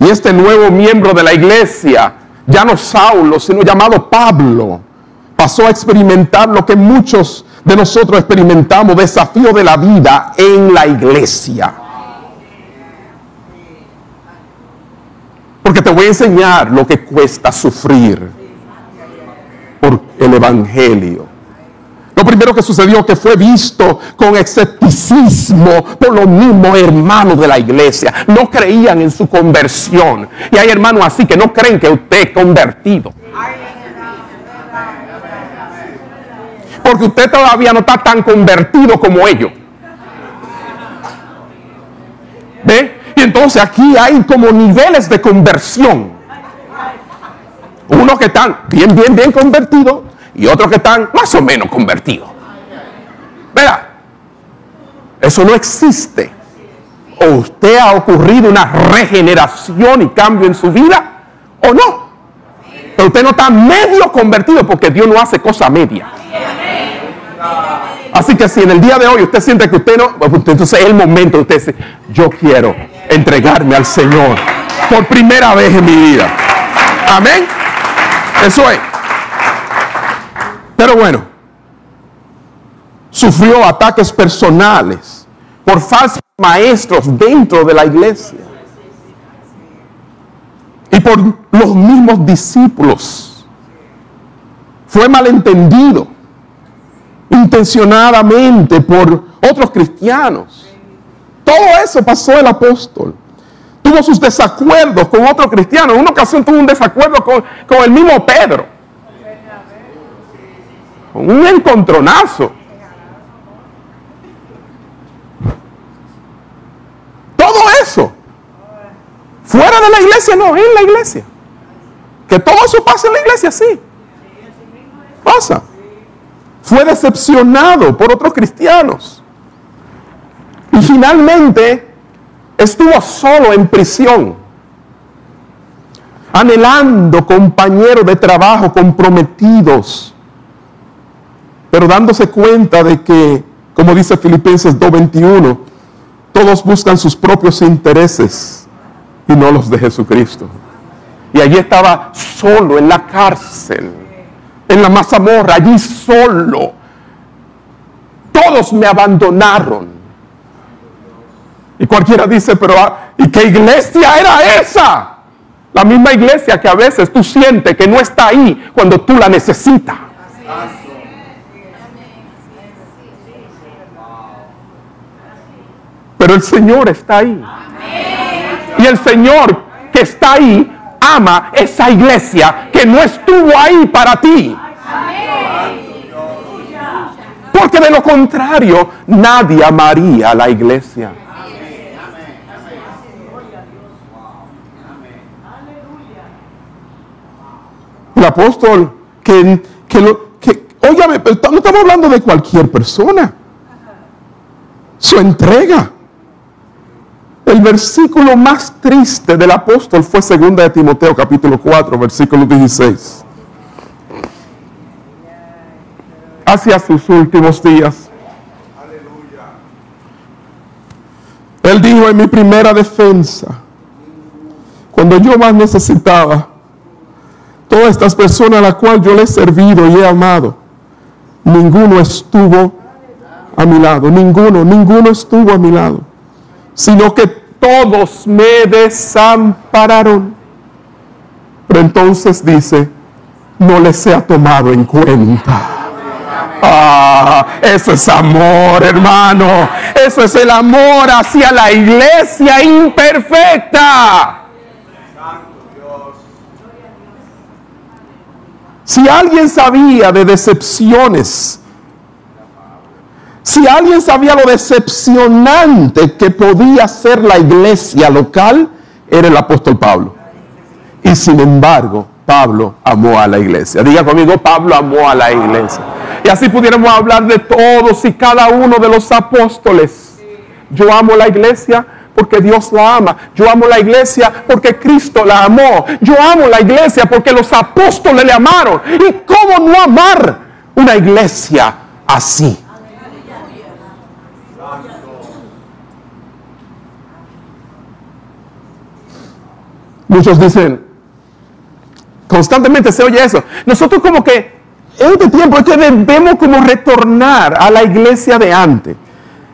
Y este nuevo miembro de la iglesia, ya no Saulo, sino llamado Pablo, pasó a experimentar lo que muchos de nosotros experimentamos, desafío de la vida en la iglesia. Porque te voy a enseñar lo que cuesta sufrir por el Evangelio. Lo primero que sucedió que fue visto con escepticismo por los mismos hermanos de la iglesia. No creían en su conversión. Y hay hermanos así que no creen que usted es convertido. Porque usted todavía no está tan convertido como ellos. ¿Ve? Y entonces aquí hay como niveles de conversión. Unos que están bien, bien, bien convertidos y otros que están más o menos convertidos. Vea, eso no existe. O usted ha ocurrido una regeneración y cambio en su vida, o no. Pero usted no está medio convertido porque Dios no hace cosa media. Así que si en el día de hoy usted siente que usted no, pues entonces es el momento de usted dice, yo quiero entregarme al Señor por primera vez en mi vida. Amén. Eso es. Pero bueno, sufrió ataques personales por falsos maestros dentro de la iglesia y por los mismos discípulos. Fue malentendido intencionadamente por otros cristianos. Todo eso pasó el apóstol. Tuvo sus desacuerdos con otros cristianos. En una ocasión tuvo un desacuerdo con, con el mismo Pedro un encontronazo. Todo eso. Fuera de la iglesia, no, en la iglesia. Que todo eso pasa en la iglesia, sí. Pasa. Fue decepcionado por otros cristianos. Y finalmente estuvo solo en prisión, anhelando compañeros de trabajo comprometidos pero dándose cuenta de que, como dice Filipenses 2.21, todos buscan sus propios intereses y no los de Jesucristo. Y allí estaba solo en la cárcel, en la mazamorra, allí solo. Todos me abandonaron. Y cualquiera dice, pero ah, ¿y qué iglesia era esa? La misma iglesia que a veces tú sientes que no está ahí cuando tú la necesitas. Pero el Señor está ahí. Y el Señor que está ahí ama esa iglesia que no estuvo ahí para ti. Porque de lo contrario, nadie amaría a la iglesia. El apóstol que, que, lo, que óigame, no estamos hablando de cualquier persona. Su entrega el versículo más triste del apóstol fue 2 de Timoteo capítulo 4, versículo 16. Hacia sus últimos días. Él dijo en mi primera defensa, cuando yo más necesitaba, todas estas personas a las cuales yo le he servido y he amado, ninguno estuvo a mi lado, ninguno, ninguno estuvo a mi lado sino que todos me desampararon. Pero entonces dice, no les ha tomado en cuenta. Ah, eso es amor, hermano. Eso es el amor hacia la iglesia imperfecta. Si alguien sabía de decepciones, si alguien sabía lo decepcionante que podía ser la iglesia local, era el apóstol Pablo. Y sin embargo, Pablo amó a la iglesia. Diga conmigo, Pablo amó a la iglesia. Y así pudiéramos hablar de todos y cada uno de los apóstoles. Yo amo la iglesia porque Dios la ama. Yo amo la iglesia porque Cristo la amó. Yo amo la iglesia porque los apóstoles le amaron. ¿Y cómo no amar una iglesia así? Muchos dicen, constantemente se oye eso. Nosotros como que este tiempo es que debemos como retornar a la iglesia de antes,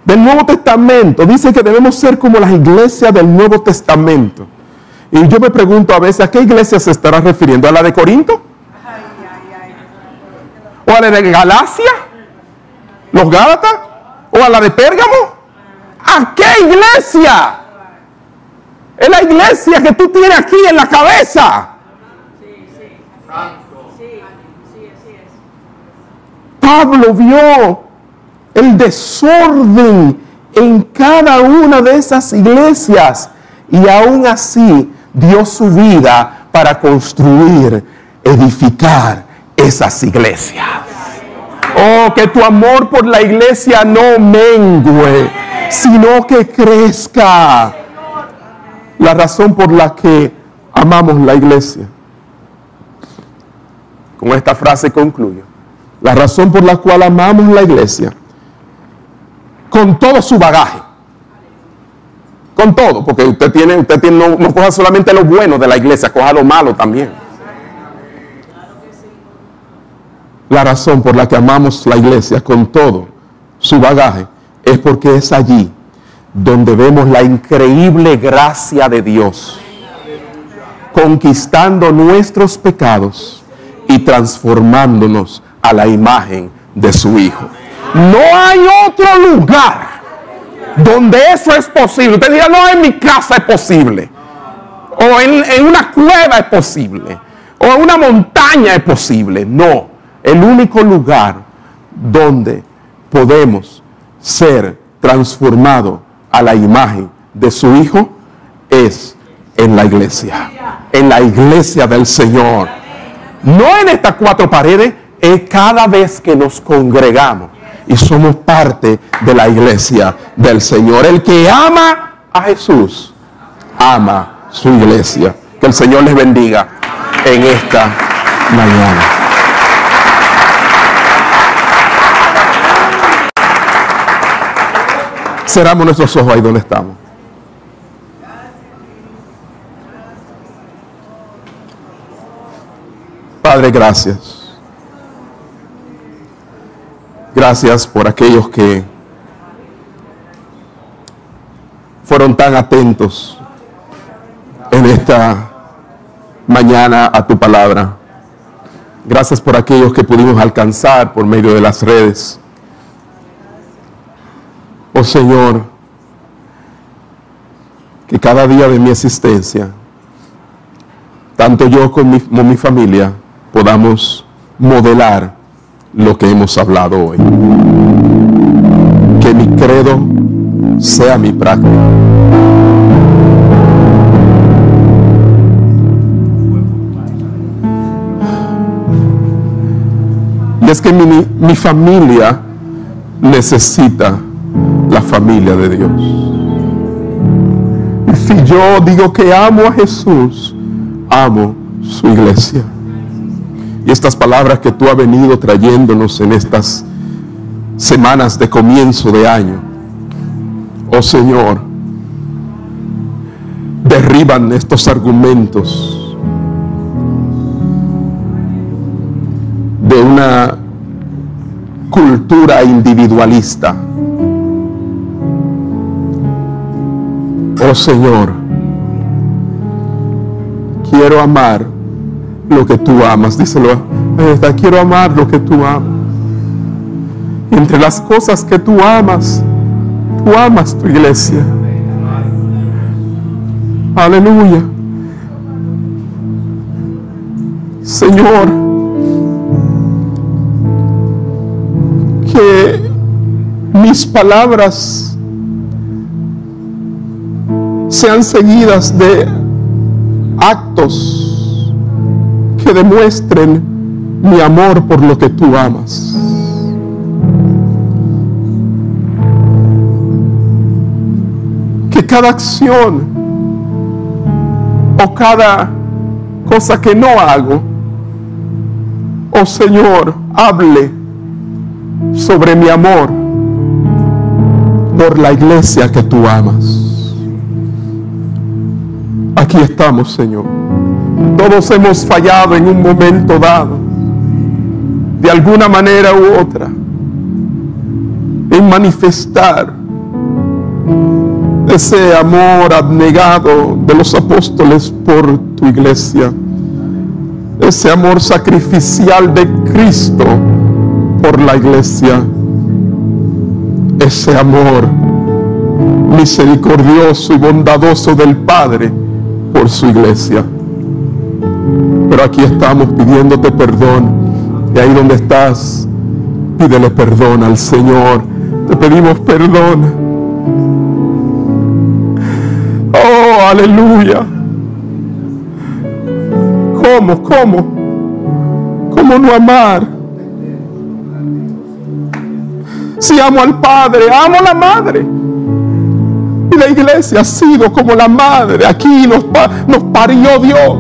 del Nuevo Testamento. Dice que debemos ser como las iglesias del Nuevo Testamento. Y yo me pregunto a veces, ¿a qué iglesia se estará refiriendo? ¿A la de Corinto? ¿O a la de Galacia? ¿Los Gálatas? ¿O a la de Pérgamo? ¿A qué iglesia? Es la iglesia que tú tienes aquí en la cabeza. Pablo vio el desorden en cada una de esas iglesias y aún así dio su vida para construir, edificar esas iglesias. Oh, que tu amor por la iglesia no mengue, sino que crezca la razón por la que amamos la iglesia. Con esta frase concluyo. La razón por la cual amamos la iglesia, con todo su bagaje, con todo, porque usted tiene, usted tiene, no, no coja solamente lo bueno de la iglesia, coja lo malo también. La razón por la que amamos la iglesia con todo su bagaje es porque es allí donde vemos la increíble gracia de Dios conquistando nuestros pecados y transformándonos a la imagen de su Hijo. No hay otro lugar donde eso es posible. Usted dirá, no, en mi casa es posible. O en, en una cueva es posible. O en una montaña es posible. No, el único lugar donde podemos ser transformados a la imagen de su Hijo es en la iglesia, en la iglesia del Señor. No en estas cuatro paredes, es cada vez que nos congregamos y somos parte de la iglesia del Señor. El que ama a Jesús, ama su iglesia. Que el Señor les bendiga en esta mañana. Cerramos nuestros ojos ahí donde estamos. Padre, gracias. Gracias por aquellos que fueron tan atentos en esta mañana a tu palabra. Gracias por aquellos que pudimos alcanzar por medio de las redes. Oh Señor, que cada día de mi existencia, tanto yo como mi, familia, podamos modelar lo que hemos hablado hoy. Que mi credo sea mi práctica. Y es que mi, mi familia necesita la familia de Dios. Y si yo digo que amo a Jesús, amo su iglesia. Y estas palabras que tú has venido trayéndonos en estas semanas de comienzo de año, oh Señor, derriban estos argumentos de una cultura individualista. oh Señor, quiero amar lo que tú amas. Díselo, quiero amar lo que tú amas. Entre las cosas que tú amas, tú amas tu iglesia. Aleluya. Señor, que mis palabras sean seguidas de actos que demuestren mi amor por lo que tú amas. Que cada acción o cada cosa que no hago, oh Señor, hable sobre mi amor por la iglesia que tú amas. Aquí estamos, Señor. Todos hemos fallado en un momento dado, de alguna manera u otra, en manifestar ese amor abnegado de los apóstoles por tu iglesia, ese amor sacrificial de Cristo por la iglesia, ese amor misericordioso y bondadoso del Padre por su iglesia. Pero aquí estamos pidiéndote perdón. Y ahí donde estás, pídele perdón al Señor. Te pedimos perdón. Oh, aleluya. ¿Cómo? ¿Cómo? ¿Cómo no amar? Si amo al Padre, amo a la Madre. La iglesia ha sido como la madre. Aquí nos parió Dios.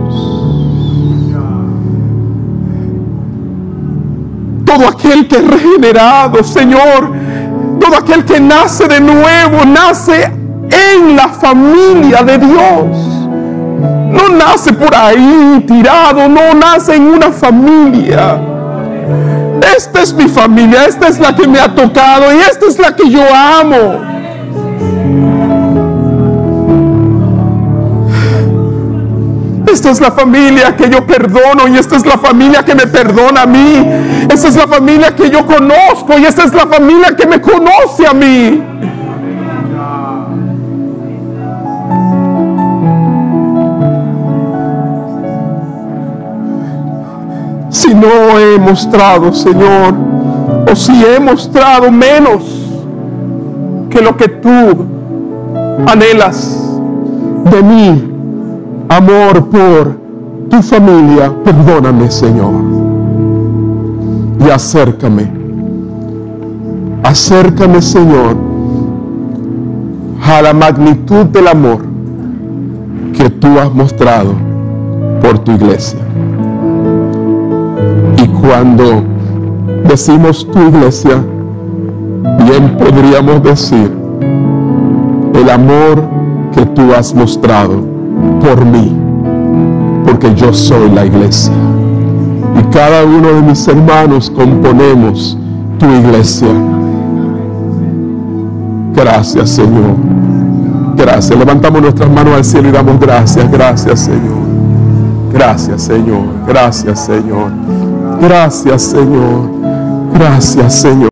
Todo aquel que es regenerado, Señor, todo aquel que nace de nuevo, nace en la familia de Dios. No nace por ahí tirado, no nace en una familia. Esta es mi familia, esta es la que me ha tocado y esta es la que yo amo. Esta es la familia que yo perdono y esta es la familia que me perdona a mí. Esta es la familia que yo conozco y esta es la familia que me conoce a mí. Si no he mostrado, Señor, o si he mostrado menos que lo que tú anhelas de mí, amor por tu familia, perdóname, Señor. Y acércame. Acércame, Señor, a la magnitud del amor que tú has mostrado por tu iglesia. Y cuando decimos tu iglesia, bien podríamos decir el amor que tú has mostrado por mí, porque yo soy la iglesia. Y cada uno de mis hermanos componemos tu iglesia. Gracias, Señor. Gracias. Levantamos nuestras manos al cielo y damos gracias. Gracias, Señor. Gracias, Señor. Gracias, Señor. Gracias, Señor. Gracias, Señor.